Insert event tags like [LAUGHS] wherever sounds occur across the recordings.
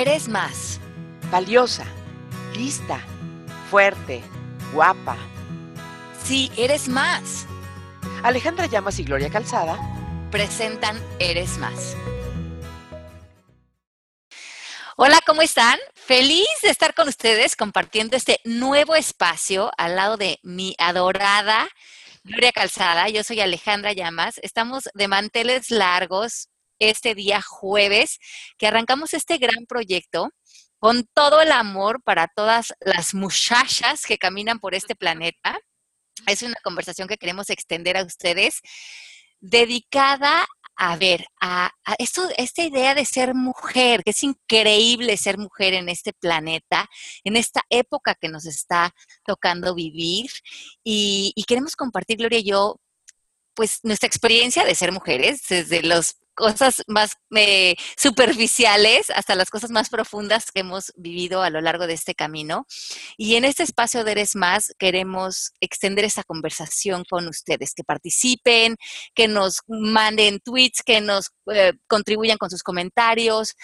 eres más. Valiosa, lista, fuerte, guapa. Sí, eres más. Alejandra Llamas y Gloria Calzada presentan Eres más. Hola, ¿cómo están? Feliz de estar con ustedes compartiendo este nuevo espacio al lado de mi adorada Gloria Calzada. Yo soy Alejandra Llamas. Estamos de manteles largos este día jueves que arrancamos este gran proyecto con todo el amor para todas las muchachas que caminan por este planeta. Es una conversación que queremos extender a ustedes dedicada a ver, a, esto, esta idea de ser mujer, que es increíble ser mujer en este planeta, en esta época que nos está tocando vivir. Y, y queremos compartir, Gloria y yo, pues nuestra experiencia de ser mujeres, desde los cosas más eh, superficiales hasta las cosas más profundas que hemos vivido a lo largo de este camino. Y en este espacio de Eres Más queremos extender esta conversación con ustedes, que participen, que nos manden tweets, que nos eh, contribuyan con sus comentarios,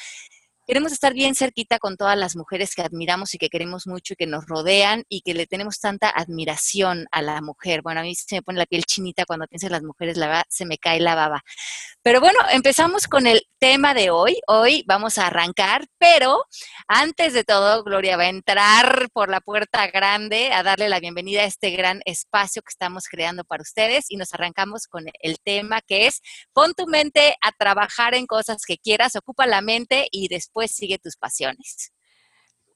queremos estar bien cerquita con todas las mujeres que admiramos y que queremos mucho y que nos rodean y que le tenemos tanta admiración a la mujer. Bueno, a mí se me pone la piel chinita cuando pienso en las mujeres, se me cae la baba. Pero bueno, empezamos con el tema de hoy. Hoy vamos a arrancar, pero antes de todo, Gloria va a entrar por la puerta grande a darle la bienvenida a este gran espacio que estamos creando para ustedes y nos arrancamos con el tema que es pon tu mente a trabajar en cosas que quieras, ocupa la mente y después pues sigue tus pasiones.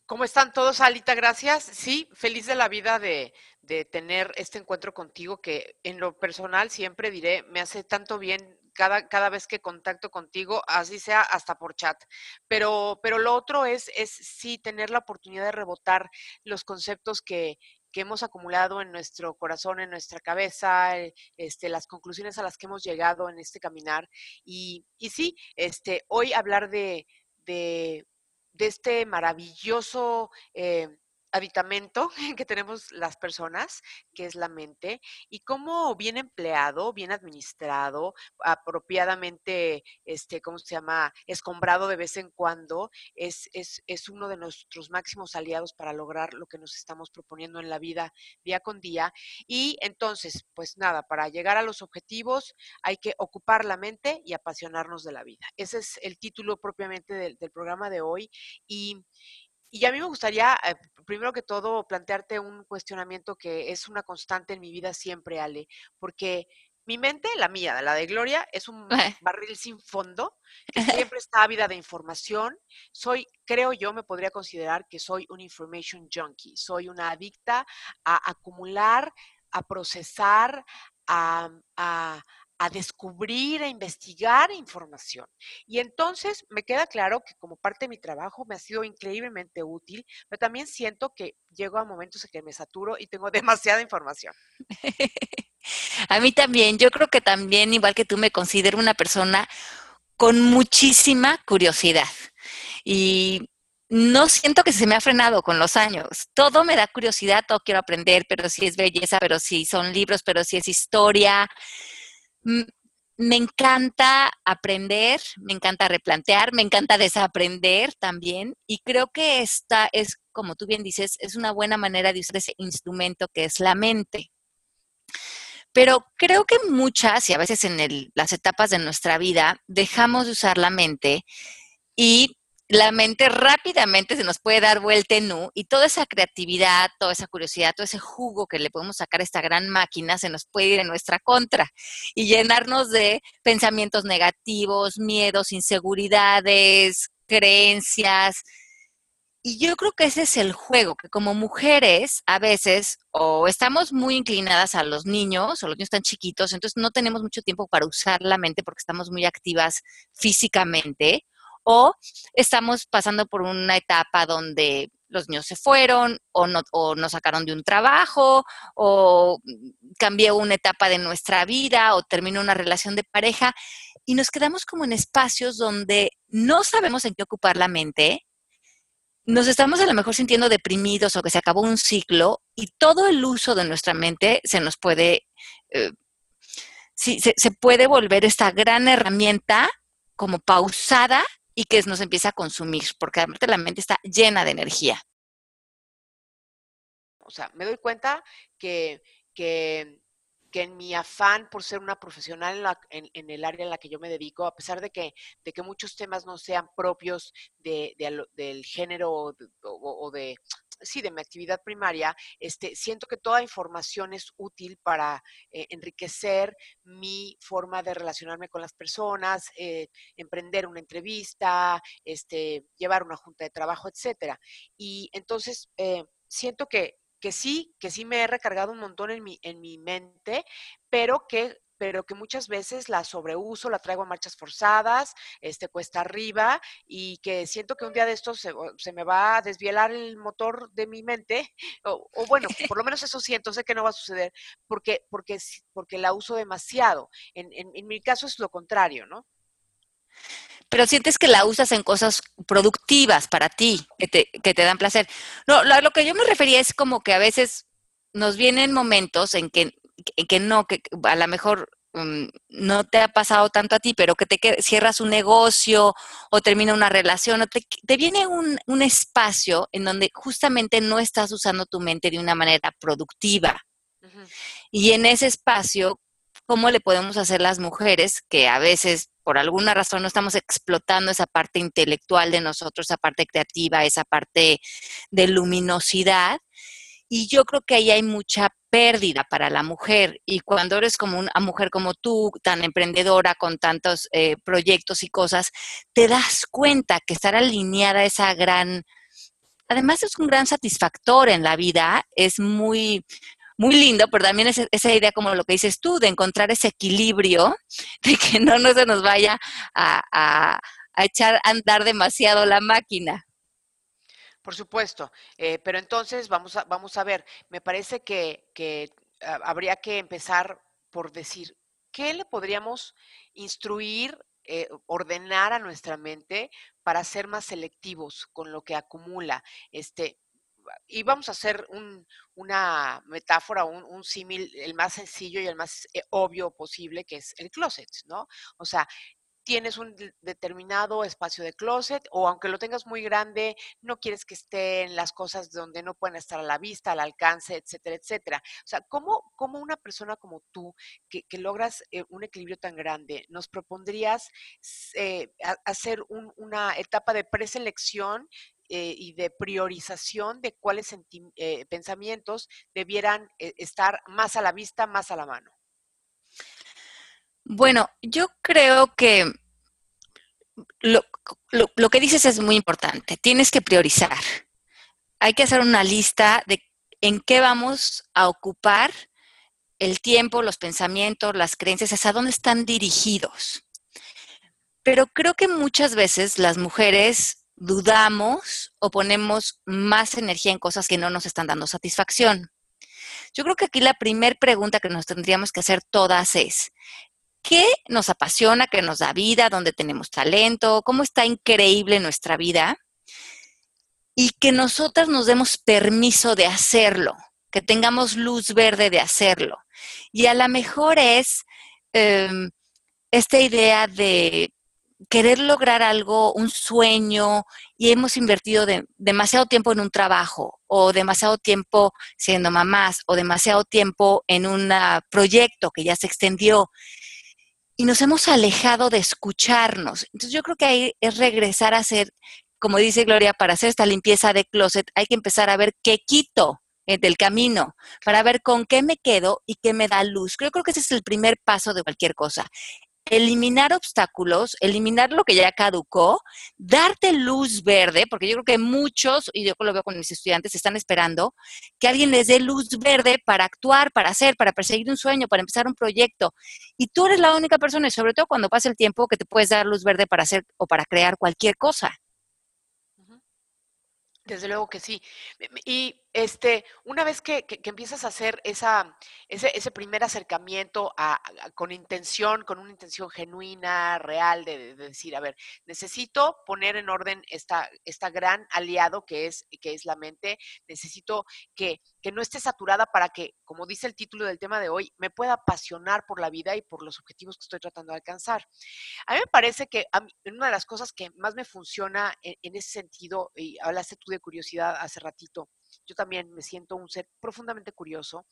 ¿Cómo están todos, Alita? Gracias. Sí, feliz de la vida de, tener este encuentro contigo que en lo personal siempre diré, me hace tanto bien cada, cada vez que contacto contigo, así sea hasta por chat. Pero, pero lo otro es, es sí tener la oportunidad de rebotar los conceptos que, que hemos acumulado en nuestro corazón, en nuestra cabeza, eh, este, las conclusiones a las que hemos llegado en este caminar. Y, y sí, este, hoy hablar de, de, este maravilloso eh, aditamento [LAUGHS] que tenemos las personas, que es la mente, y cómo bien empleado, bien administrado, apropiadamente, este, ¿cómo se llama?, escombrado de vez en cuando, es, es, es uno de nuestros máximos aliados para lograr lo que nos estamos proponiendo en la vida día con día. Y entonces, pues nada, para llegar a los objetivos hay que ocupar la mente y apasionarnos de la vida. Ese es el título propiamente del, del programa de hoy. Y, y a mí me gustaría, eh, primero que todo, plantearte un cuestionamiento que es una constante en mi vida siempre, Ale, porque mi mente, la mía, la de Gloria, es un [LAUGHS] barril sin fondo, que [LAUGHS] siempre está ávida de información. Soy, creo yo, me podría considerar que soy un information junkie. Soy una adicta a acumular, a procesar, a, a descubrir, a investigar información. Y entonces me queda claro que como parte de mi trabajo me ha sido increíblemente útil, pero también siento que llego a momentos en que me saturo y tengo [LAUGHS] demasiada información. [LAUGHS] a mí también, yo creo que también, igual que tú, me considero una persona con muchísima curiosidad. Y no siento que se me ha frenado con los años. Todo me da curiosidad, todo quiero aprender, pero si es belleza, pero si son libros, pero si es historia, me encanta aprender, me encanta replantear, me encanta desaprender también y creo que esta es, como tú bien dices, es una buena manera de usar ese instrumento que es la mente. Pero creo que muchas y a veces en las etapas de nuestra vida dejamos de usar la mente y la mente rápidamente se nos puede dar vuelta en U y toda esa creatividad, toda esa curiosidad, todo ese jugo que le podemos sacar a esta gran máquina se nos puede ir en nuestra contra y llenarnos de pensamientos negativos, miedos, inseguridades, creencias. Y yo creo que ese es el juego, que como mujeres a veces o estamos muy inclinadas a los niños, o los niños están chiquitos, entonces no tenemos mucho tiempo para usar la mente porque estamos muy activas físicamente, o estamos pasando por una etapa donde los niños se fueron o, no, o nos sacaron de un trabajo o cambió una etapa de nuestra vida o terminó una relación de pareja y nos quedamos como en espacios donde no sabemos en qué ocupar la mente, nos estamos a lo mejor sintiendo deprimidos o que se acabó un ciclo y todo el uso de nuestra mente se nos puede, eh, se puede volver esta gran herramienta como pausada y que nos empieza a consumir, porque además la mente está llena de energía. O sea, me doy cuenta que, que que en mi afán por ser una profesional en, el área en la que yo me dedico, a pesar de que, de que muchos temas no sean propios de, del género o, de, sí, de mi actividad primaria, este, siento que toda información es útil para eh, enriquecer mi forma de relacionarme con las personas, eh, emprender una entrevista, este, llevar una junta de trabajo, etcétera. Y entonces eh, siento que que sí, que sí me he recargado un montón en mi, en mi mente, pero que pero que muchas veces la sobreuso, la traigo a marchas forzadas, este, cuesta arriba, y que siento que un día de estos se, me va a desvielar el motor de mi mente, [LAUGHS] o, bueno, [LAUGHS] por lo menos eso siento, sé que no va a suceder, porque, porque, porque la uso demasiado. En, en, en mi caso es lo contrario, ¿no? Pero sientes que la usas en cosas productivas para ti, que te, que te dan placer. No, lo, lo, que yo me refería es como que a veces nos vienen momentos en que, que no, que a lo mejor um, no te ha pasado tanto a ti, pero que te cierras un negocio o termina una relación, o te, te viene un, un espacio en donde justamente no estás usando tu mente de una manera productiva. Y en ese espacio, ¿cómo le podemos hacer las mujeres que a veces por alguna razón no estamos explotando esa parte intelectual de nosotros, esa parte creativa, esa parte de luminosidad. Y yo creo que ahí hay mucha pérdida para la mujer. Y cuando eres como una mujer como tú, tan emprendedora, con tantos eh, proyectos y cosas, te das cuenta que estar alineada a esa gran... Además es un gran satisfactor en la vida, es muy, muy lindo, pero también es esa idea como lo que dices tú, de encontrar ese equilibrio, [LAUGHS] de que no, no se nos vaya a, echar a andar demasiado la máquina. Por supuesto, eh, pero entonces vamos a, vamos a ver, me parece que, que habría que empezar por decir, ¿qué le podríamos instruir eh, ordenar a nuestra mente para ser más selectivos con lo que acumula. Este, y vamos a hacer una metáfora, un, símil, el más sencillo y el más eh, obvio posible, que es el closet, ¿no? O sea, tienes un determinado espacio de closet o aunque lo tengas muy grande, no quieres que estén las cosas donde no pueden estar a la vista, al alcance, etcétera, etcétera. O sea, ¿cómo, cómo una persona como tú, que, logras eh, un equilibrio tan grande, nos propondrías eh, hacer una etapa de preselección eh, y de priorización de cuáles eh, pensamientos debieran eh, estar más a la vista, más a la mano? Bueno, yo creo que lo, lo, que dices es muy importante. Tienes que priorizar. Hay que hacer una lista de en qué vamos a ocupar el tiempo, los pensamientos, las creencias, hacia dónde están dirigidos. Pero creo que muchas veces las mujeres dudamos o ponemos más energía en cosas que no nos están dando satisfacción. Yo creo que aquí la primera pregunta que nos tendríamos que hacer todas es, ¿qué nos apasiona, qué nos da vida, dónde tenemos talento, cómo está increíble nuestra vida? Y que nosotras nos demos permiso de hacerlo, que tengamos luz verde de hacerlo. Y a lo mejor es em, esta idea de querer lograr algo, un sueño, y hemos invertido demasiado tiempo en un trabajo, o demasiado tiempo siendo mamás, o demasiado tiempo en un proyecto que ya se extendió, y nos hemos alejado de escucharnos. Entonces yo creo que ahí es regresar a hacer, como dice Gloria, para hacer esta limpieza de closet, hay que empezar a ver qué quito del camino, para ver con qué me quedo y qué me da luz. Yo creo que ese es el primer paso de cualquier cosa eliminar obstáculos, eliminar lo que ya caducó, darte luz verde, porque yo creo que muchos, y yo lo veo con mis estudiantes, están esperando que alguien les dé luz verde para actuar, para hacer, para perseguir un sueño, para empezar un proyecto. Y tú eres la única persona, y sobre todo cuando pasa el tiempo, que te puedes dar luz verde para hacer o para crear cualquier cosa. Desde luego que sí. Y este, una vez que, empiezas a hacer esa, ese, primer acercamiento con intención, con una intención genuina, real, de, decir, a ver, necesito poner en orden esta, esta gran aliado que es, que es la mente, necesito que, que no esté saturada para que, como dice el título del tema de hoy, me pueda apasionar por la vida y por los objetivos que estoy tratando de alcanzar. A mí me parece que una de las cosas que más me funciona en, en ese sentido, y hablaste tú de curiosidad hace ratito, yo también me siento un ser profundamente curioso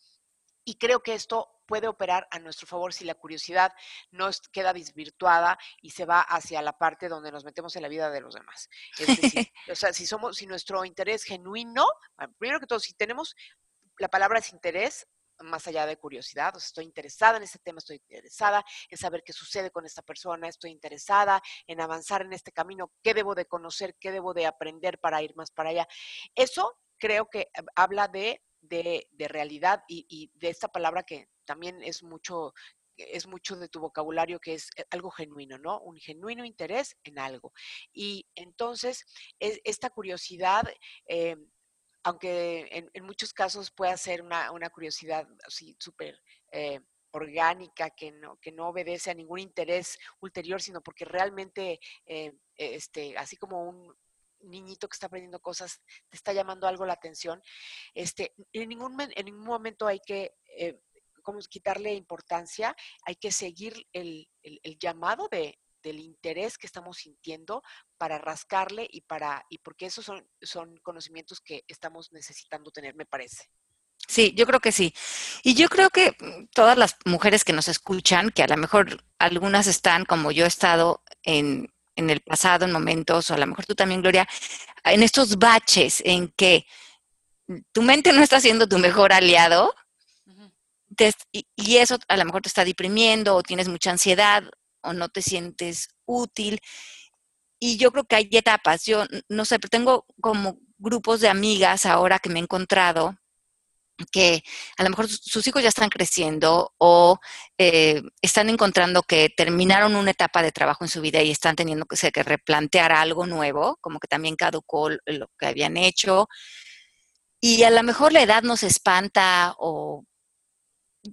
y creo que esto puede operar a nuestro favor si la curiosidad no queda desvirtuada y se va hacia la parte donde nos metemos en la vida de los demás. Es decir, [LAUGHS] o sea, si somos, si nuestro interés genuino, primero que todo, si tenemos la palabra es interés, más allá de curiosidad, o sea, estoy interesada en este tema, estoy interesada en saber qué sucede con esta persona, estoy interesada en avanzar en este camino, qué debo de conocer, qué debo de aprender para ir más para allá. Eso creo que eh, habla de, de, realidad y, de esta palabra que también es mucho es mucho de tu vocabulario que es eh, algo genuino, ¿no? Un genuino interés en algo. Y entonces, esta curiosidad, eh, aunque en, muchos casos pueda ser una, curiosidad así súper orgánica, que no, que no obedece a ningún interés ulterior, sino porque realmente, este, así como un, niñito que está aprendiendo cosas, te está llamando algo la atención, este, en, ningún, en ningún momento hay que eh, quitarle importancia, hay que seguir el, llamado de, del interés que estamos sintiendo para rascarle y para y porque esos son, son conocimientos que estamos necesitando tener, me parece. Sí, yo creo que sí. Y yo creo que mm, todas las mujeres que nos escuchan, que a lo mejor algunas están como yo he estado en en el pasado, en momentos, o a lo mejor tú también, Gloria, en estos baches en que tu mente no está siendo tu mejor aliado, y, eso a lo mejor te está deprimiendo, o tienes mucha ansiedad, o no te sientes útil. Y yo creo que hay etapas. Yo no sé, pero tengo como grupos de amigas ahora que me he encontrado que a lo mejor sus hijos ya están creciendo o eh, están encontrando que terminaron una etapa de trabajo en su vida y están teniendo que, que replantear algo nuevo, como que también caducó lo que habían hecho. Y a lo mejor la edad nos espanta o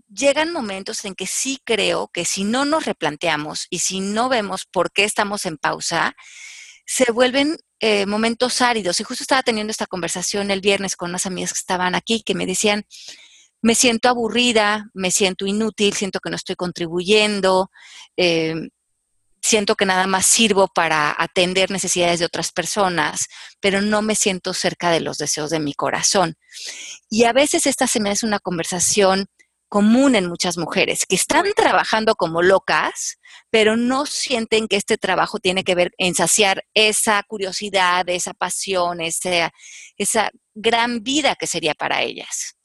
llegan momentos en que sí creo que si no nos replanteamos y si no vemos por qué estamos en pausa, se vuelven eh, momentos áridos. Y justo estaba teniendo esta conversación el viernes con unas amigas que estaban aquí, que me decían, me siento aburrida, me siento inútil, siento que no estoy contribuyendo, eh, siento que nada más sirvo para atender necesidades de otras personas, pero no me siento cerca de los deseos de mi corazón. Y a veces esta se me hace una conversación común en muchas mujeres, que están trabajando como locas, pero no sienten que este trabajo tiene que ver en saciar esa curiosidad, esa pasión, esa, esa gran vida que sería para ellas.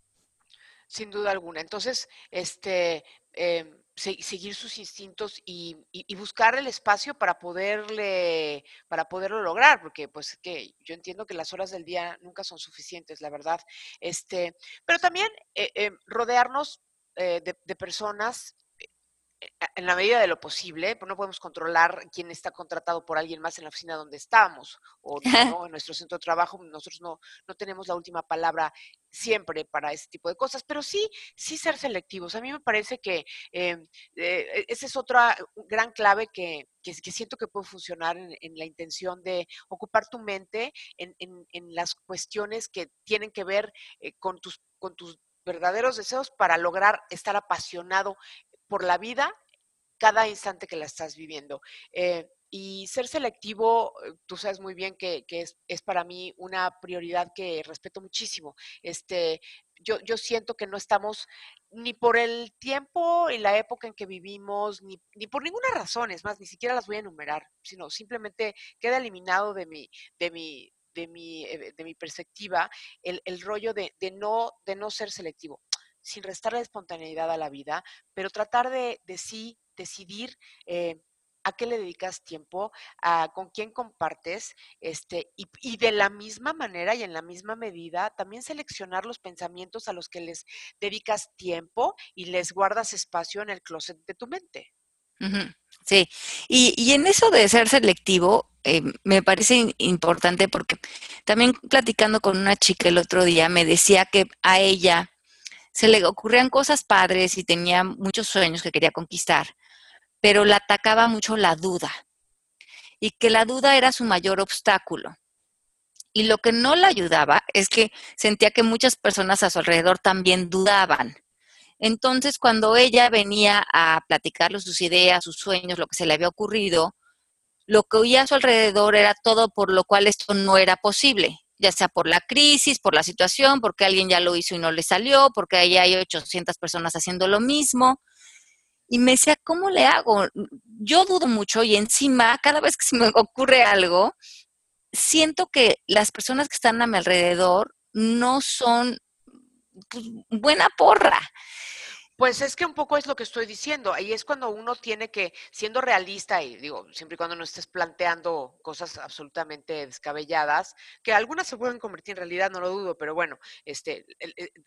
Sin duda alguna. Entonces, este, em, seguir sus instintos y, buscar el espacio para poderle, para poderlo lograr, porque pues que yo entiendo que las horas del día nunca son suficientes, la verdad. Este, pero también eh, em, rodearnos eh, de, personas eh, en la medida de lo posible, no podemos controlar quién está contratado por alguien más en la oficina donde estamos o [LAUGHS] no, en nuestro centro de trabajo, nosotros no, no tenemos la última palabra siempre para ese tipo de cosas, pero sí, sí ser selectivos. A mí me parece que eh, esa es otra gran clave que, que, siento que puede funcionar en, la intención de ocupar tu mente en, en, las cuestiones que tienen que ver con tus con tus verdaderos deseos para lograr estar apasionado por la vida cada instante que la estás viviendo. Eh, y ser selectivo, eh, tú sabes muy bien que, es, para mí una prioridad que respeto muchísimo. Este, yo, yo siento que no estamos ni por el tiempo y la época en que vivimos, ni, ni, por ninguna razón, es más, ni siquiera las voy a enumerar, sino simplemente queda eliminado de mi, de mi, de mi, eh, de mi perspectiva, el, el rollo de, de, no, de no ser selectivo, sin restar la espontaneidad a la vida, pero tratar de, de sí decidir eh, a qué le dedicas tiempo, a con quién compartes, este, y, y, de la misma manera y en la misma medida, también seleccionar los pensamientos a los que les dedicas tiempo y les guardas espacio en el closet de tu mente. Sí, y, y, en eso de ser selectivo, eh, me parece importante porque también platicando con una chica el otro día me decía que a ella se le ocurrían cosas padres y tenía muchos sueños que quería conquistar, pero la atacaba mucho la duda y que la duda era su mayor obstáculo. Y lo que no le ayudaba es que sentía que muchas personas a su alrededor también dudaban. Entonces, cuando ella venía a platicarle sus ideas, sus sueños, lo que se le había ocurrido, lo que oía a su alrededor era todo por lo cual esto no era posible, ya sea por la crisis, por la situación, porque alguien ya lo hizo y no le salió, porque ahí hay 800 personas haciendo lo mismo. Y me decía, ¿cómo le hago? Yo dudo mucho y encima, cada vez que se me ocurre algo, siento que las personas que están a mi alrededor no son pues, buena porra. Pues es que un poco es lo que estoy diciendo. Ahí es cuando uno tiene que, siendo realista, y digo, siempre y cuando no estés planteando cosas absolutamente descabelladas, que algunas se pueden convertir en realidad, no lo dudo, pero bueno, este,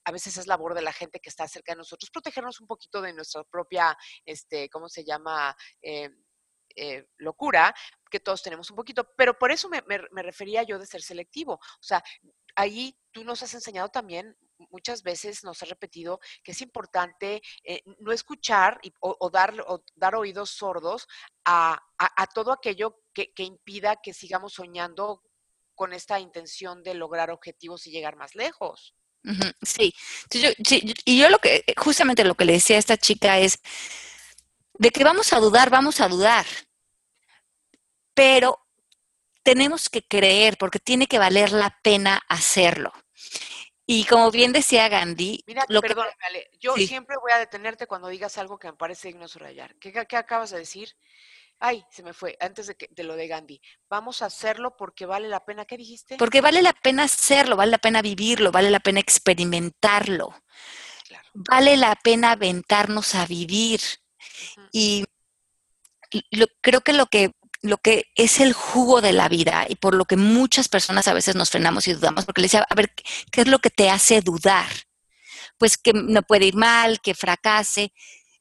a veces es labor de la gente que está cerca de nosotros, protegernos un poquito de nuestra propia, este, ¿cómo se llama? Eh, eh, locura, que todos tenemos un poquito, pero por eso me, me refería yo de ser selectivo. O sea, ahí tú nos has enseñado también muchas veces nos has repetido que es importante eh, no escuchar o, dar, dar oídos sordos a, todo aquello que, impida que sigamos soñando con esta intención de lograr objetivos y llegar más lejos. Sí. y yo lo que, justamente lo que le decía a esta chica es, de que vamos a dudar, vamos a dudar, pero tenemos que creer porque tiene que valer la pena hacerlo. Y como bien decía Gandhi, Mira, lo que... yo siempre voy a detenerte cuando digas algo que me parece digno de subrayar. ¿Qué, acabas de decir? Ay, se me fue, antes de, que, de, lo de Gandhi. Vamos a hacerlo porque vale la pena. ¿Qué dijiste? Porque vale la pena hacerlo, vale la pena vivirlo, vale la pena experimentarlo. Vale la pena aventarnos a vivir. Y creo que lo que lo que es el jugo de la vida y por lo que muchas personas a veces nos frenamos y dudamos, porque le decía, a ver, ¿qué es lo que te hace dudar? Pues que no puede ir mal, que fracase.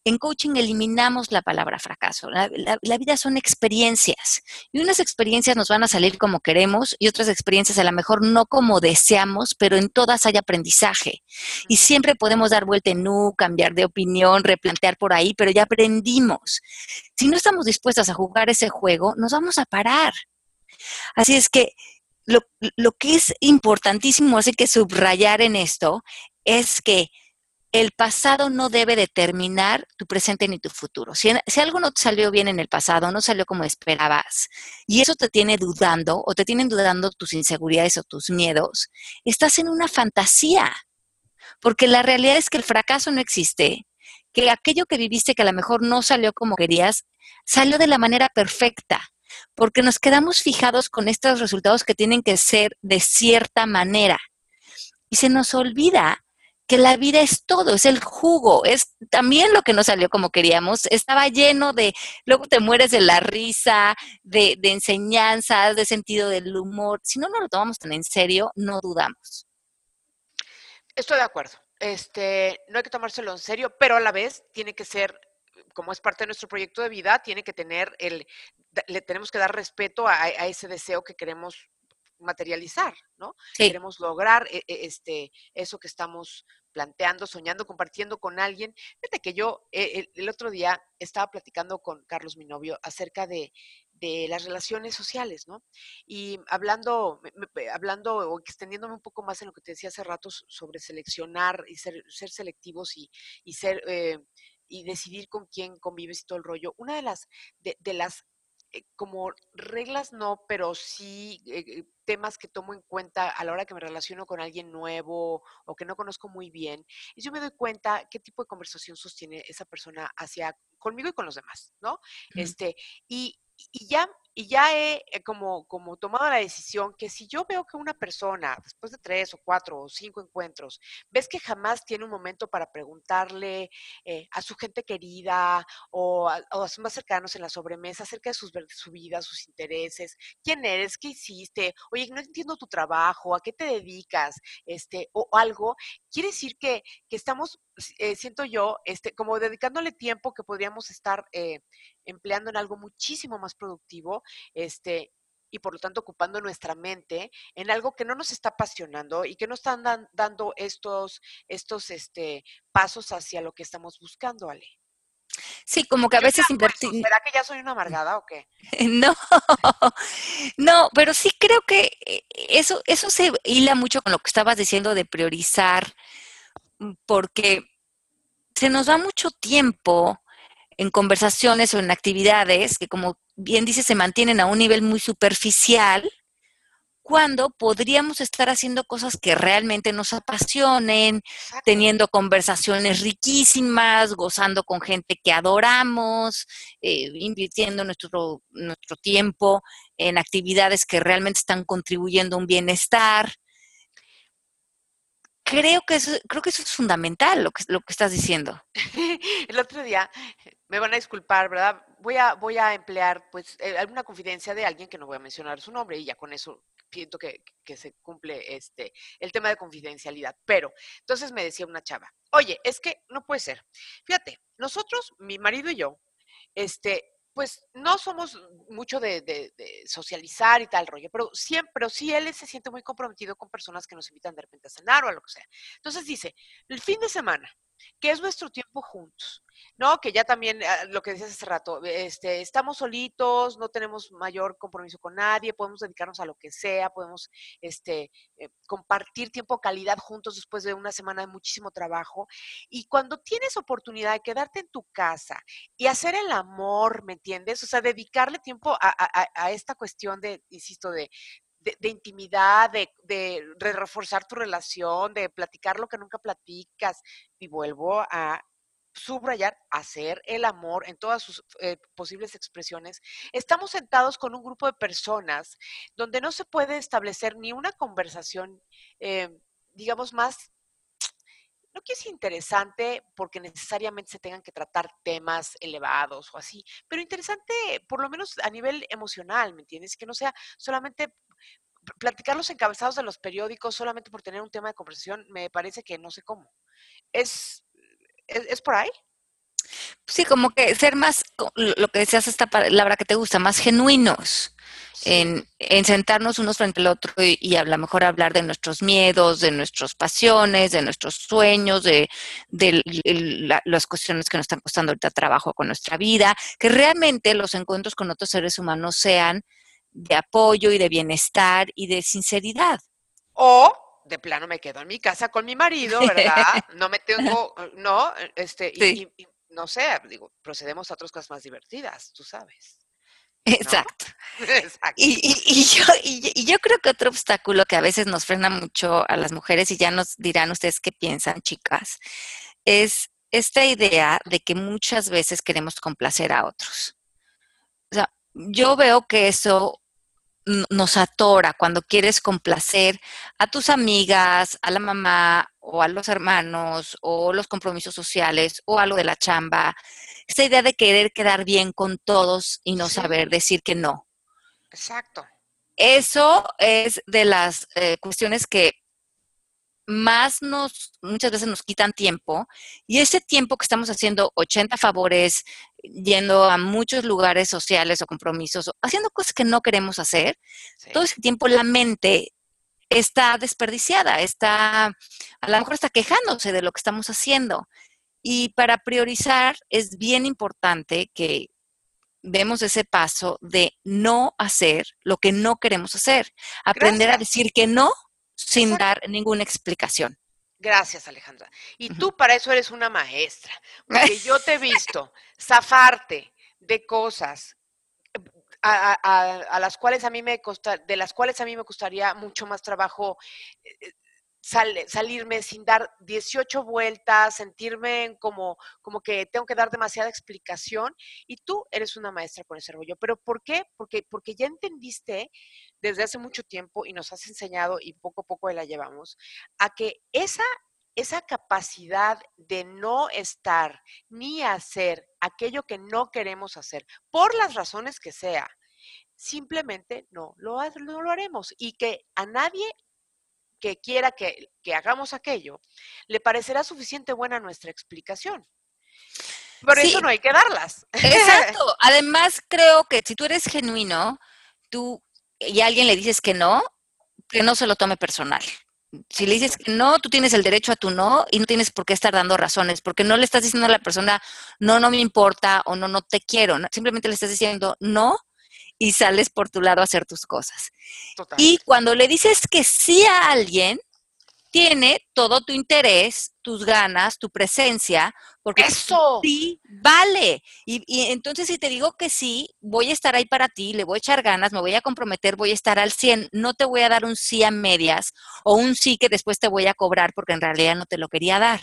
En coaching eliminamos la palabra fracaso. La, vida son experiencias y unas experiencias nos van a salir como queremos y otras experiencias a lo mejor no como deseamos, pero en todas hay aprendizaje. Y siempre podemos dar vuelta en U, cambiar de opinión, replantear por ahí, pero ya aprendimos. Si no estamos dispuestas a jugar ese juego, nos vamos a parar. Así es que lo, lo que es importantísimo, así que subrayar en esto, es que el pasado no debe determinar tu presente ni tu futuro. Si, algo no te salió bien en el pasado, no salió como esperabas, y eso te tiene dudando o te tienen dudando tus inseguridades o tus miedos, estás en una fantasía, porque la realidad es que el fracaso no existe, que aquello que viviste que a lo mejor no salió como querías, salió de la manera perfecta, porque nos quedamos fijados con estos resultados que tienen que ser de cierta manera. Y se nos olvida que la vida es todo, es el jugo, es también lo que no salió como queríamos, estaba lleno de, luego te mueres de la risa, de, de enseñanzas, de sentido del humor. Si no nos lo tomamos tan en serio, no dudamos. Estoy de acuerdo. Este, no hay que tomárselo en serio, pero a la vez tiene que ser, como es parte de nuestro proyecto de vida, tiene que tener el, le tenemos que dar respeto a, a ese deseo que queremos materializar, ¿no? Queremos lograr e, e, este, eso que estamos planteando, soñando, compartiendo con alguien. Fíjate que yo eh, el, otro día estaba platicando con Carlos, mi novio, acerca de, las relaciones sociales, ¿no? Y hablando, hablando o extendiéndome un poco más en lo que te decía hace rato sobre seleccionar y ser, ser selectivos y, y ser... Eh, y decidir con quién convives y todo el rollo. Una de las, de, de las eh, como reglas no, pero sí eh, temas que tomo en cuenta a la hora que me relaciono con alguien nuevo o que no conozco muy bien, y yo me doy cuenta qué tipo de conversación sostiene esa persona hacia conmigo y con los demás, ¿no? Este, y, y ya y ya he eh, como, como tomado la decisión que si yo veo que una persona, después de tres o cuatro o cinco encuentros, ves que jamás tiene un momento para preguntarle eh, a su gente querida o a, o a, sus más cercanos en la sobremesa acerca de sus, su vida, sus intereses, quién eres, qué hiciste, oye, no entiendo tu trabajo, a qué te dedicas, este, o algo, quiere decir que, que estamos eh, siento yo, este, como dedicándole tiempo que podríamos estar eh, empleando en algo muchísimo más productivo, este, y por lo tanto ocupando nuestra mente en algo que no nos está apasionando y que no están dando estos, estos este, pasos hacia lo que estamos buscando, Ale. Sí, como que a veces invertir. ¿Será que ya soy una amargada o qué? [LAUGHS] No, no, pero sí creo que eh, eso, eso se hila mucho con lo que estabas diciendo de priorizar, porque se nos va mucho tiempo en conversaciones o en actividades que, como bien dice, se mantienen a un nivel muy superficial cuando podríamos estar haciendo cosas que realmente nos apasionen, teniendo conversaciones riquísimas, gozando con gente que adoramos, eh, invirtiendo nuestro, nuestro tiempo en actividades que realmente están contribuyendo a un bienestar. Creo que eso, creo que eso es fundamental, lo que, lo que estás diciendo. [LAUGHS] El otro día, me van a disculpar, ¿verdad? Voy a, voy a emplear pues eh, alguna confidencia de alguien que no voy a mencionar su nombre y ya con eso siento que, se cumple este, el tema de confidencialidad. Pero, entonces me decía una chava, oye, es que no puede ser. Fíjate, nosotros, mi marido y yo, este, pues no somos mucho de, socializar y tal rollo, pero siempre, pero sí él se siente muy comprometido con personas que nos invitan de repente a cenar o a lo que sea. Entonces dice, el fin de semana, que es nuestro tiempo juntos, ¿no? Que ya también, ah, lo que decías hace rato, este, estamos solitos, no tenemos mayor compromiso con nadie, podemos dedicarnos a lo que sea, podemos este, eh, compartir tiempo calidad juntos después de una semana de muchísimo trabajo. Y cuando tienes oportunidad de quedarte en tu casa y hacer el amor, ¿me entiendes? O sea, dedicarle tiempo a, esta cuestión de, insisto, de, de, intimidad, de, reforzar tu relación, de platicar lo que nunca platicas. Y vuelvo a subrayar, hacer el amor en todas sus eh, posibles expresiones. Estamos sentados con un grupo de personas donde no se puede establecer ni una conversación, eh, digamos, más no que es interesante porque necesariamente se tengan que tratar temas elevados o así, pero interesante por lo menos a nivel emocional, ¿me entiendes? Que no sea solamente platicar los encabezados de los periódicos solamente por tener un tema de conversación, me parece que no sé cómo. ¿Es, es, por ahí? Sí, como que ser más, lo que decías esta palabra que te gusta, más genuinos. En, sentarnos unos frente al otro y, a lo mejor hablar de nuestros miedos, de nuestras pasiones, de nuestros sueños, de, las cuestiones que nos están costando ahorita trabajo con nuestra vida, que realmente los encuentros con otros seres humanos sean de apoyo y de bienestar y de sinceridad. O de plano me quedo en mi casa con mi marido, ¿verdad? [LAUGHS] No me tengo, no, este, y, no sé, digo, procedemos a otras cosas más divertidas, tú sabes. Exacto. [LAUGHS] Exacto. Y, yo, y, yo creo que otro obstáculo que a veces nos frena mucho a las mujeres, y ya nos dirán ustedes qué piensan, chicas, es esta idea de que muchas veces queremos complacer a otros. O sea, yo veo que eso nos atora cuando quieres complacer a tus amigas, a la mamá o a los hermanos o los compromisos sociales o a lo de la chamba. Esa idea de querer quedar bien con todos y no saber decir que no. Exacto. Eso es de las eh, cuestiones que más nos, muchas veces nos quitan tiempo y ese tiempo que estamos haciendo 80 favores, yendo a muchos lugares sociales o compromisos, haciendo cosas que no queremos hacer, todo ese tiempo la mente está desperdiciada, está, a lo mejor está quejándose de lo que estamos haciendo. Y para priorizar es bien importante que demos ese paso de no hacer lo que no queremos hacer, aprender a decir que no sin dar ninguna explicación. Gracias, Alejandra. Y tú para eso eres una maestra, porque yo te he [LAUGHS] visto zafarte de cosas a, las cuales a mí me costa, de las cuales a mí me costaría mucho más trabajo salirme sin dar 18 vueltas, sentirme como, como que tengo que dar demasiada explicación y tú eres una maestra con ese rollo. ¿Pero por qué? Porque, porque ya entendiste desde hace mucho tiempo y nos has enseñado y poco a poco la llevamos a que esa esa capacidad de no estar ni hacer aquello que no queremos hacer, por las razones que sea, simplemente no lo, no lo haremos y que a nadie que quiera que, que hagamos aquello, le parecerá suficiente buena nuestra explicación. Por eso no hay que darlas. [LAUGHS] Exacto. Además, creo que si tú eres genuino, tú y a alguien le dices que no, que no se lo tome personal. Si le dices que no, tú tienes el derecho a tu no y no tienes por qué estar dando razones, porque no le estás diciendo a la persona, no, no me importa o no, no te quiero. Simplemente le estás diciendo no y sales por tu lado a hacer tus cosas. Y cuando le dices que sí a alguien, tiene todo tu interés, tus ganas, tu presencia, porque Eso. sí vale. Y, entonces si te digo que sí, voy a estar ahí para ti, le voy a echar ganas, me voy a comprometer, voy a estar al 100, no te voy a dar un sí a medias o un sí que después te voy a cobrar porque en realidad no te lo quería dar.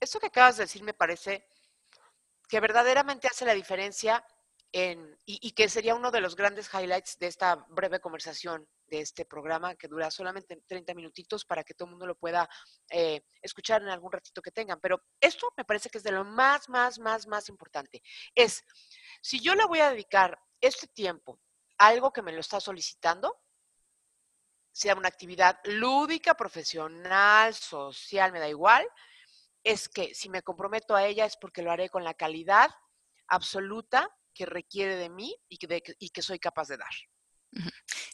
Eso que acabas de decir me parece que verdaderamente hace la diferencia y, que sería uno de los grandes highlights de esta breve conversación de este programa que dura solamente 30 minutitos para que todo el mundo lo pueda eh, escuchar en algún ratito que tengan. Pero esto me parece que es de lo más, más, más, más importante. Es, si yo le voy a dedicar este tiempo a algo que me lo está solicitando, sea una actividad lúdica, profesional, social, me da igual, es que si me comprometo a ella es porque lo haré con la calidad absoluta que requiere de mí y que, y que soy capaz de dar.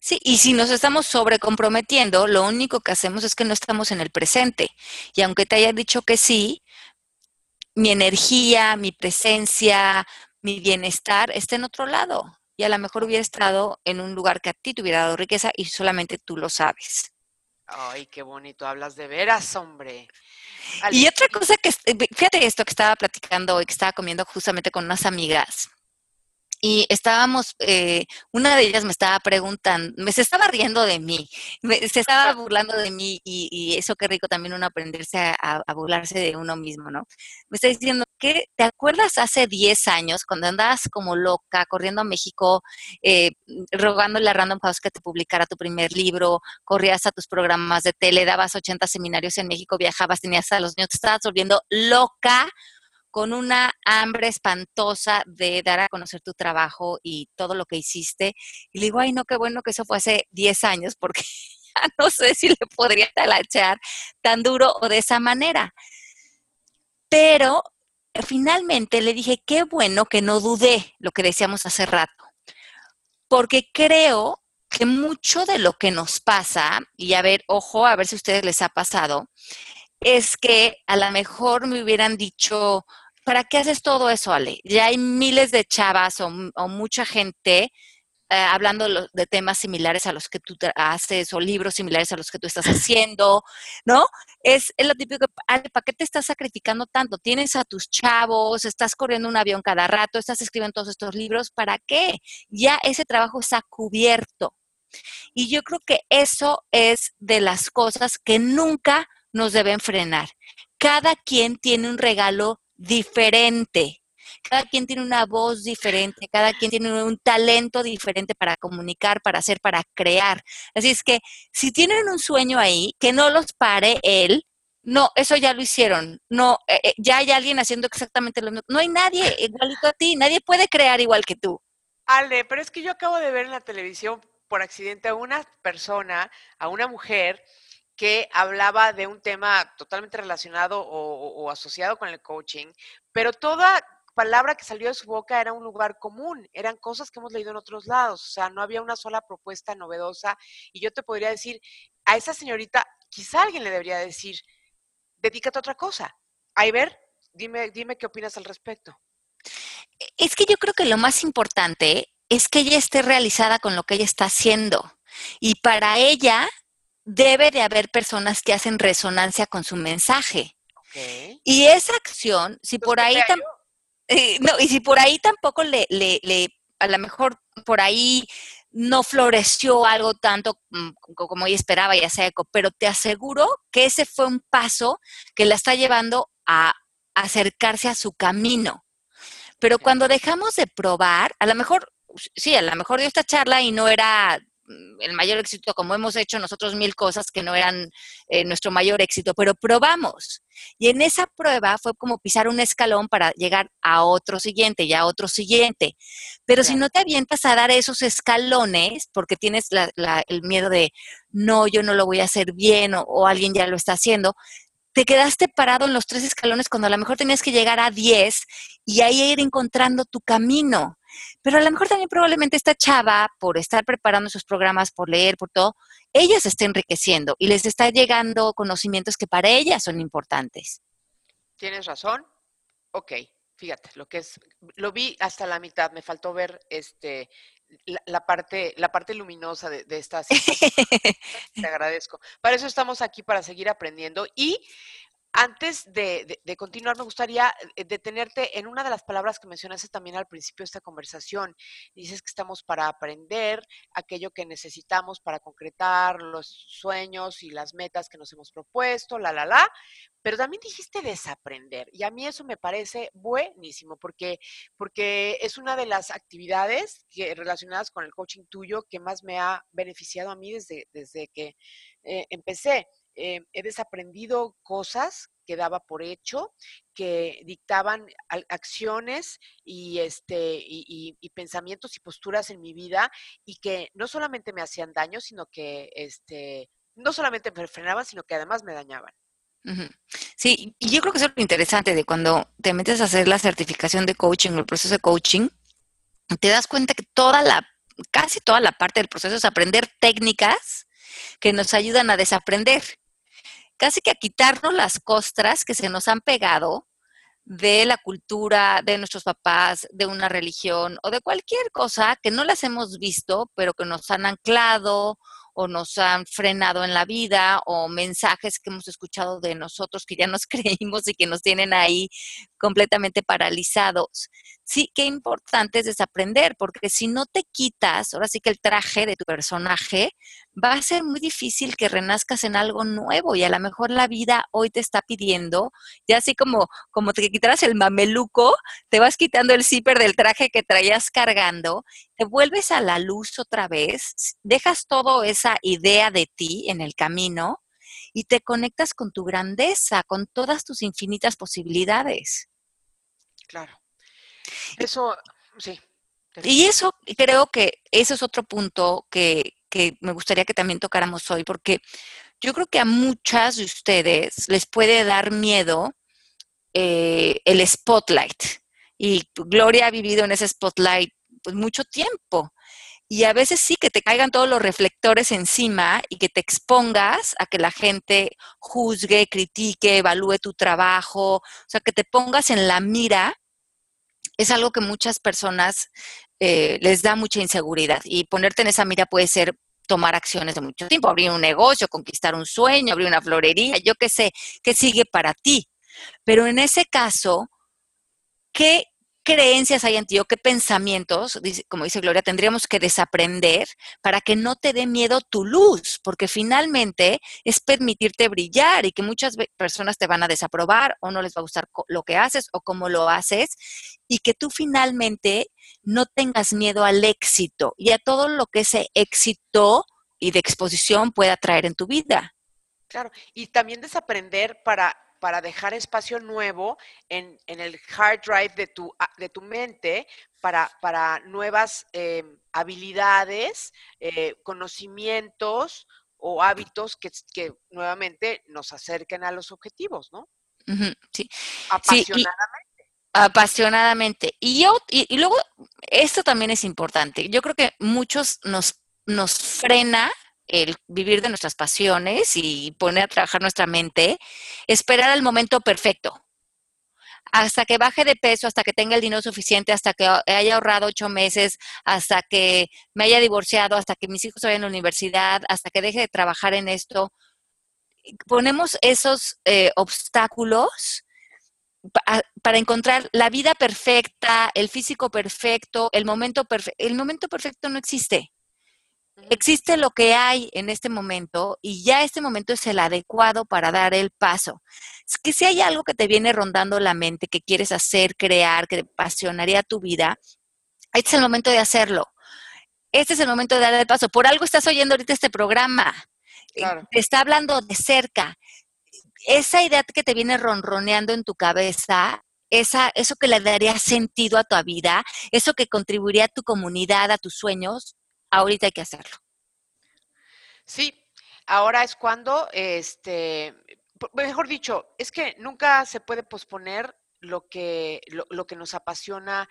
Sí, y si nos estamos sobrecomprometiendo, lo único que hacemos es que no estamos en el presente. Y aunque te haya dicho que sí, mi energía, mi presencia, mi bienestar está en otro lado. Y a lo mejor hubiera estado en un lugar que a ti te hubiera dado riqueza y solamente tú lo sabes. Ay, qué bonito, hablas de veras, hombre. Y otra cosa que, fíjate esto que estaba platicando hoy, que estaba comiendo justamente con unas amigas y estábamos, eh, una de ellas me estaba preguntando, me se estaba riendo de mí, se estaba [LAUGHS] burlando de mí y, eso qué rico también uno aprenderse a, burlarse de uno mismo, ¿no? Me está diciendo que, ¿te acuerdas hace 10 años cuando andabas como loca corriendo a México, eh, rogándole a Random House que te publicara tu primer libro, corrías a tus programas de tele, dabas 80 seminarios en México, viajabas, tenías a los niños, te estabas volviendo loca con una hambre espantosa de dar a conocer tu trabajo y todo lo que hiciste. Y le digo, ay, no, qué bueno que eso fue hace 10 años, porque [LAUGHS] ya no sé si le podría talachar tan duro o de esa manera. Pero finalmente le dije, qué bueno que no dudé lo que decíamos hace rato, porque creo que mucho de lo que nos pasa, y a ver, ojo, a ver si a ustedes les ha pasado, es que a lo mejor me hubieran dicho, ¿para qué haces todo eso, Ale? Ya hay miles de chavas o, mucha gente eh, hablando de, temas similares a los que tú haces o libros similares a los que tú estás [LAUGHS] haciendo, ¿no? Es, lo típico, Ale, ¿para qué te estás sacrificando tanto? Tienes a tus chavos, estás corriendo un avión cada rato, estás escribiendo todos estos libros, ¿para qué? Ya ese trabajo está cubierto. Y yo creo que eso es de las cosas que nunca nos deben frenar. Cada quien tiene un regalo diferente. Cada quien tiene una voz diferente, cada quien tiene un talento diferente para comunicar, para hacer, para crear. Así es que si tienen un sueño ahí, que no los pare él, no, eso ya lo hicieron. No, eh, eh, ya hay alguien haciendo exactamente lo mismo. No hay nadie igualito a ti, nadie puede crear igual que tú. Ale, pero es que yo acabo de ver en la televisión por accidente a una persona, a una mujer, que hablaba de un tema totalmente relacionado o, asociado con el coaching, pero toda palabra que salió de su boca era un lugar común, eran cosas que hemos leído en otros lados, o sea, no había una sola propuesta novedosa y yo te podría decir, a esa señorita, quizá alguien le debería decir, dedícate a otra cosa. ver, dime, dime qué opinas al respecto. Es que yo creo que lo más importante es que ella esté realizada con lo que ella está haciendo. Y para ella, debe de haber personas que hacen resonancia con su mensaje. Y esa acción, si por ahí eh, no, y si por ahí tampoco le, le, le, a lo mejor por ahí no floreció algo tanto mm, como ella esperaba, ya sea eco, pero te aseguro que ese fue un paso que la está llevando a acercarse a su camino. Pero cuando dejamos de probar, a lo mejor, sí, a lo mejor dio esta charla y no era el mayor éxito, como hemos hecho nosotros mil cosas que no eran eh, nuestro mayor éxito, pero probamos. Y en esa prueba fue como pisar un escalón para llegar a otro siguiente y a otro siguiente. Pero si no te avientas a dar esos escalones, porque tienes el miedo de, no, yo no lo voy a hacer bien o alguien ya lo está haciendo, te quedaste parado en los tres escalones cuando a lo mejor tenías que llegar a 10 y ahí ir encontrando tu camino. Pero a lo mejor también probablemente esta chava, por estar preparando sus programas, por leer, por todo, ella se está enriqueciendo y les está llegando conocimientos que para ella son importantes. Tienes razón. Ok, fíjate, lo que es, lo vi hasta la mitad, me faltó ver este la, parte, la parte luminosa de, de esta [LAUGHS] Te agradezco. Para eso estamos aquí, para seguir aprendiendo. Y antes de, continuar, me gustaría eh, detenerte en una de las palabras que mencionaste también al principio de esta conversación. Dices que estamos para aprender aquello que necesitamos para concretar los sueños y las metas que nos hemos propuesto, la, la, la. Pero también dijiste desaprender. Y a mí eso me parece buenísimo porque, porque es una de las actividades que, relacionadas con el coaching tuyo que más me ha beneficiado a mí desde, desde que eh, empecé eh, he desaprendido cosas que daba por hecho, que dictaban acciones y, este, y, pensamientos y posturas en mi vida y que no solamente me hacían daño, sino que este, no solamente me frenaban, sino que además me dañaban. Sí, y yo creo que es lo interesante de cuando te metes a hacer la certificación de coaching el proceso de coaching, te das cuenta que toda la, casi toda la parte del proceso es aprender técnicas que nos ayudan a desaprender. Casi que a quitarnos las costras que se nos han pegado de la cultura, de nuestros papás, de una religión o de cualquier cosa que no las hemos visto, pero que nos han anclado o nos han frenado en la vida o mensajes que hemos escuchado de nosotros que ya nos [LAUGHS] creímos y que nos tienen ahí completamente paralizados. Sí, qué importante es desaprender, porque si no te quitas, ahora sí que el traje de tu personaje, va a ser muy difícil que renazcas en algo nuevo y a lo mejor la vida hoy te está pidiendo, ya así como, como te quitaras el mameluco, te vas quitando el zipper del traje que traías cargando, te vuelves a la luz otra vez, dejas toda esa idea de ti en el camino y te conectas con tu grandeza, con todas tus infinitas posibilidades. Claro. Eso, sí. Y eso, creo que eso es otro punto que, que me gustaría que también tocáramos hoy, porque yo creo que a muchas de ustedes les puede dar miedo eh, el spotlight. Y Gloria ha vivido en ese spotlight pues mucho tiempo. Y a veces sí que te caigan todos los reflectores encima y que te expongas a que la gente juzgue, critique, evalúe tu trabajo, o sea, que te pongas en la mira, es algo que muchas personas eh, les da mucha inseguridad. Y ponerte en esa mira puede ser tomar acciones de mucho tiempo, abrir un negocio, conquistar un sueño, abrir una florería, yo qué sé, qué sigue para ti. Pero en ese caso, ¿qué creencias hay en ti o qué pensamientos, como dice Gloria, tendríamos que desaprender para que no te dé miedo tu luz? Porque finalmente es permitirte brillar y que muchas personas te van a desaprobar o no les va a gustar lo que haces o cómo lo haces y que tú finalmente no tengas miedo al éxito y a todo lo que ese éxito y de exposición pueda traer en tu vida. Claro, y también desaprender para, para dejar espacio nuevo en, el hard drive de tu, ah, de tu mente para, para nuevas em, habilidades, eh, conocimientos o hábitos que, que, nuevamente nos acerquen a los objetivos, ¿no? sí. Apasionadamente apasionadamente. Y yo, y, luego, esto también es importante. Yo creo que muchos nos, nos frena el vivir de nuestras pasiones y poner a trabajar nuestra mente, esperar el momento perfecto. Hasta que baje de peso, hasta que tenga el dinero suficiente, hasta que haya ahorrado ocho meses, hasta que me haya divorciado, hasta que mis hijos vayan a la universidad, hasta que deje de trabajar en esto. Ponemos esos eh, obstáculos para encontrar la vida perfecta, el físico perfecto, el momento perfecto. El momento perfecto no existe. Existe lo que hay en este momento y ya este momento es el adecuado para dar el paso. Es que si hay algo que te viene rondando la mente, que quieres hacer, crear, que te apasionaría tu vida, este es el momento de hacerlo. este es el momento de dar el paso. Por algo estás oyendo ahorita este programa. Eh, te está hablando de cerca. Esa idea que te viene ronroneando en tu cabeza, esa, eso que le daría sentido a tu vida, eso que contribuiría a tu comunidad, a tus sueños, ahorita hay que hacerlo. Sí, ahora es cuando, este, mejor dicho, es que nunca se puede posponer lo que, lo, que nos apasiona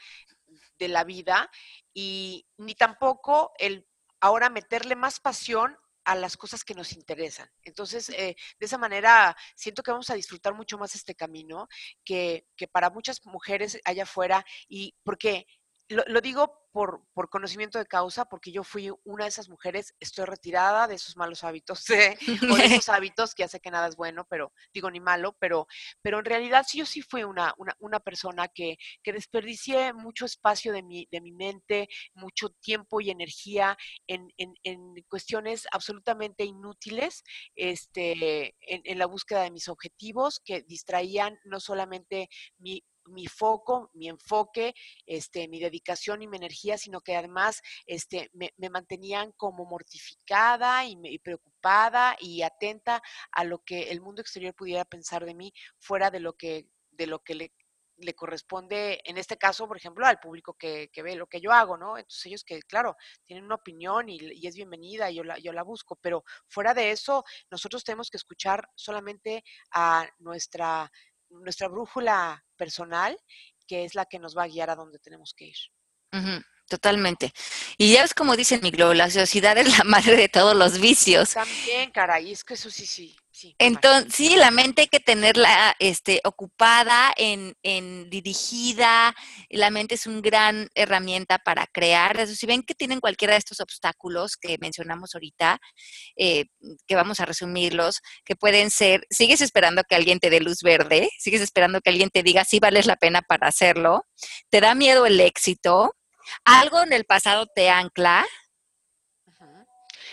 de la vida y ni tampoco el ahora meterle más pasión a las cosas que nos interesan. Entonces, eh, de esa manera, siento que vamos a disfrutar mucho más este camino que, que para muchas mujeres allá afuera y porque lo, digo por, por, conocimiento de causa, porque yo fui una de esas mujeres, estoy retirada de esos malos hábitos, [LAUGHS] o de esos [LAUGHS] hábitos que hace que nada es bueno, pero digo ni malo, pero, pero en realidad sí, yo sí fui una, una, una persona que, que, desperdicié mucho espacio de mi, de mi mente, mucho tiempo y energía en, en, en cuestiones absolutamente inútiles, este, en, en la búsqueda de mis objetivos, que distraían no solamente mi, mi foco, mi enfoque, este, mi dedicación y mi energía, sino que además este, me, mantenían como mortificada y, y, preocupada y atenta a lo que el mundo exterior pudiera pensar de mí fuera de lo que, de lo que le, le corresponde, en este caso, por ejemplo, al público que, que, ve lo que yo hago, ¿no? Entonces ellos que, claro, tienen una opinión y, y, es bienvenida y yo la, yo la busco, pero fuera de eso, nosotros tenemos que escuchar solamente a nuestra nuestra brújula personal, que es la que nos va a guiar a donde tenemos que ir. totalmente. Y ya ves como dicen mi globo, la sociedad [LAUGHS] es la madre de todos los vicios. También, caray, es que eso sí, sí. Entonces, sí, la mente hay que tenerla este, ocupada, en, en, dirigida. La mente es una gran herramienta para crear. Si ven que tienen cualquiera de estos obstáculos que mencionamos ahorita, eh, que vamos a resumirlos, que pueden ser, sigues esperando que alguien te dé luz verde, sigues esperando que alguien te diga si vales la pena para hacerlo, te da miedo el éxito, algo en el pasado te ancla,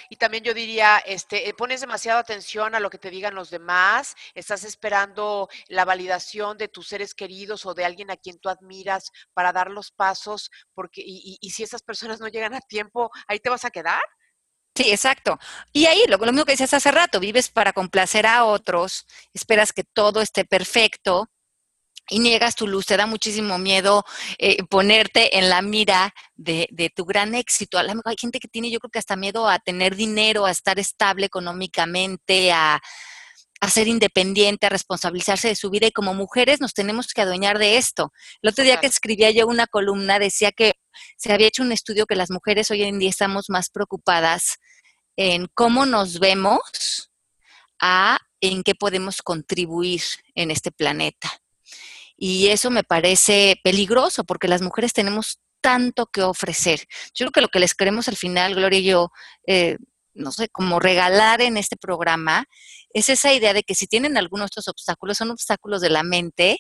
y también yo diría, este, eh, pones demasiada atención a lo que te digan los demás, estás esperando la validación de tus seres queridos o de alguien a quien tú admiras para dar los pasos, porque, y, y, si esas personas no llegan a tiempo, ahí te vas a quedar. Sí, exacto. Y ahí, lo, lo mismo que decías hace rato, vives para complacer a otros, esperas que todo esté perfecto, y niegas tu luz, te da muchísimo miedo eh, ponerte en la mira de, de, tu gran éxito. A lo mejor hay gente que tiene, yo creo que hasta miedo a tener dinero, a estar estable económicamente, a, a ser independiente, a responsabilizarse de su vida y como mujeres nos tenemos que adueñar de esto. El otro día que escribía yo una columna decía que se había hecho un estudio que las mujeres hoy en día estamos más preocupadas en cómo nos vemos a en qué podemos contribuir en este planeta. Y eso me parece peligroso porque las mujeres tenemos tanto que ofrecer. Yo creo que lo que les queremos al final, Gloria y yo, eh, no sé, como regalar en este programa, es esa idea de que si tienen algunos de estos obstáculos, son obstáculos de la mente,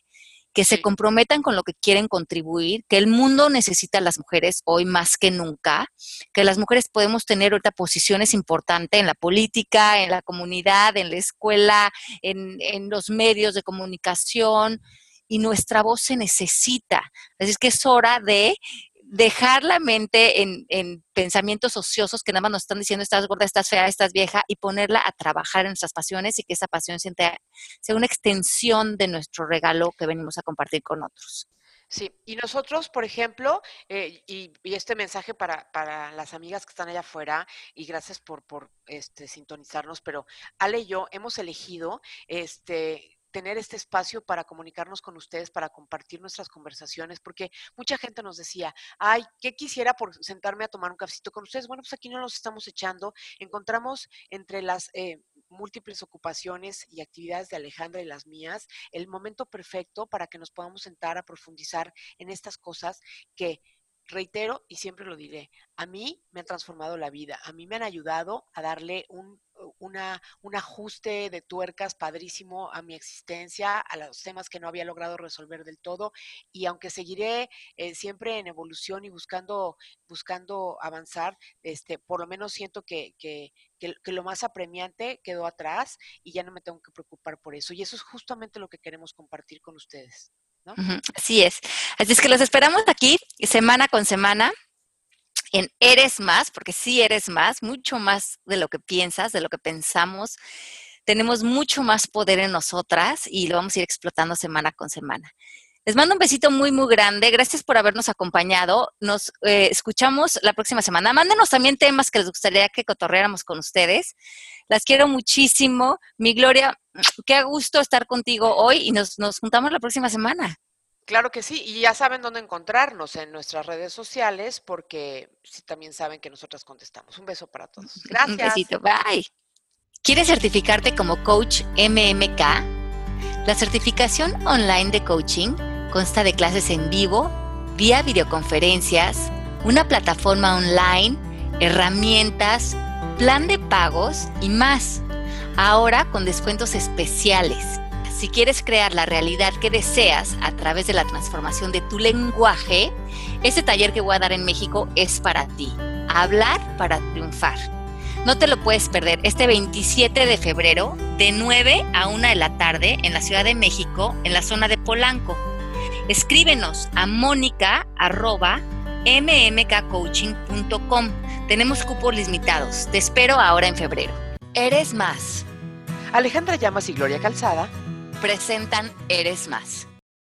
que se comprometan con lo que quieren contribuir, que el mundo necesita a las mujeres hoy más que nunca, que las mujeres podemos tener ahorita posiciones importantes en la política, en la comunidad, en la escuela, en, en los medios de comunicación, y nuestra voz se necesita. Así es que es hora de dejar la mente en, pensamientos ociosos que nada más nos están diciendo estás gorda, estás fea, estás vieja y ponerla a trabajar en nuestras pasiones y que esa pasión sea una extensión de nuestro regalo que venimos a compartir con otros. Sí, y nosotros, por ejemplo, eh, y, este mensaje para, para, las amigas que están allá afuera, y gracias por, por este, sintonizarnos, pero Ale y yo hemos elegido este, tener este espacio para comunicarnos con ustedes, para compartir nuestras conversaciones, porque mucha gente nos decía, ay, ¿qué quisiera por sentarme a tomar un cafecito con ustedes? Bueno, pues aquí no los estamos echando. Encontramos entre las eh, múltiples ocupaciones y actividades de Alejandra y las mías el momento perfecto para que nos podamos sentar a profundizar en estas cosas que reitero y siempre lo diré, a mí me han transformado la vida, a mí me han ayudado a darle un, una, un ajuste de tuercas padrísimo a mi existencia, a los temas que no había logrado resolver del todo y aunque seguiré eh, siempre en evolución y buscando, buscando avanzar, este, por lo menos siento que, que, que, lo más apremiante quedó atrás y ya no me tengo que preocupar por eso y eso es justamente lo que queremos compartir con ustedes. Así es. Así es que los esperamos aquí semana con semana en Eres Más, porque sí eres más, mucho más de lo que piensas, de lo que pensamos. Tenemos mucho más poder en nosotras y lo vamos a ir explotando semana con semana. Les mando un besito muy, muy grande. Gracias por habernos acompañado. Nos eh, escuchamos la próxima semana. Mándenos también temas que les gustaría que cotorreáramos con ustedes. Las quiero muchísimo. Mi Gloria, [TSK] qué gusto estar contigo hoy y nos, nos juntamos la próxima semana. Claro que sí, y ya saben dónde encontrarnos en nuestras redes sociales, porque sí también saben que nosotras contestamos. Un beso para [LAUGHS] todos. Gracias. Un besito, bye. ¿Quieres certificarte como coach MMK? La certificación online de coaching consta de clases en vivo, vía videoconferencias, una plataforma online, herramientas, plan de pagos y más. Ahora con descuentos especiales. Si quieres crear la realidad que deseas a través de la transformación de tu lenguaje, este taller que voy a dar en México es para ti. Hablar para triunfar. No te lo puedes perder este 27 de febrero de 9 a 1 de la tarde en la Ciudad de México, en la zona de Polanco. Escríbenos a mónica.mmkcoaching.com. Tenemos cupos limitados. Te espero ahora en febrero. Eres más. Alejandra Llamas y Gloria Calzada presentan Eres más.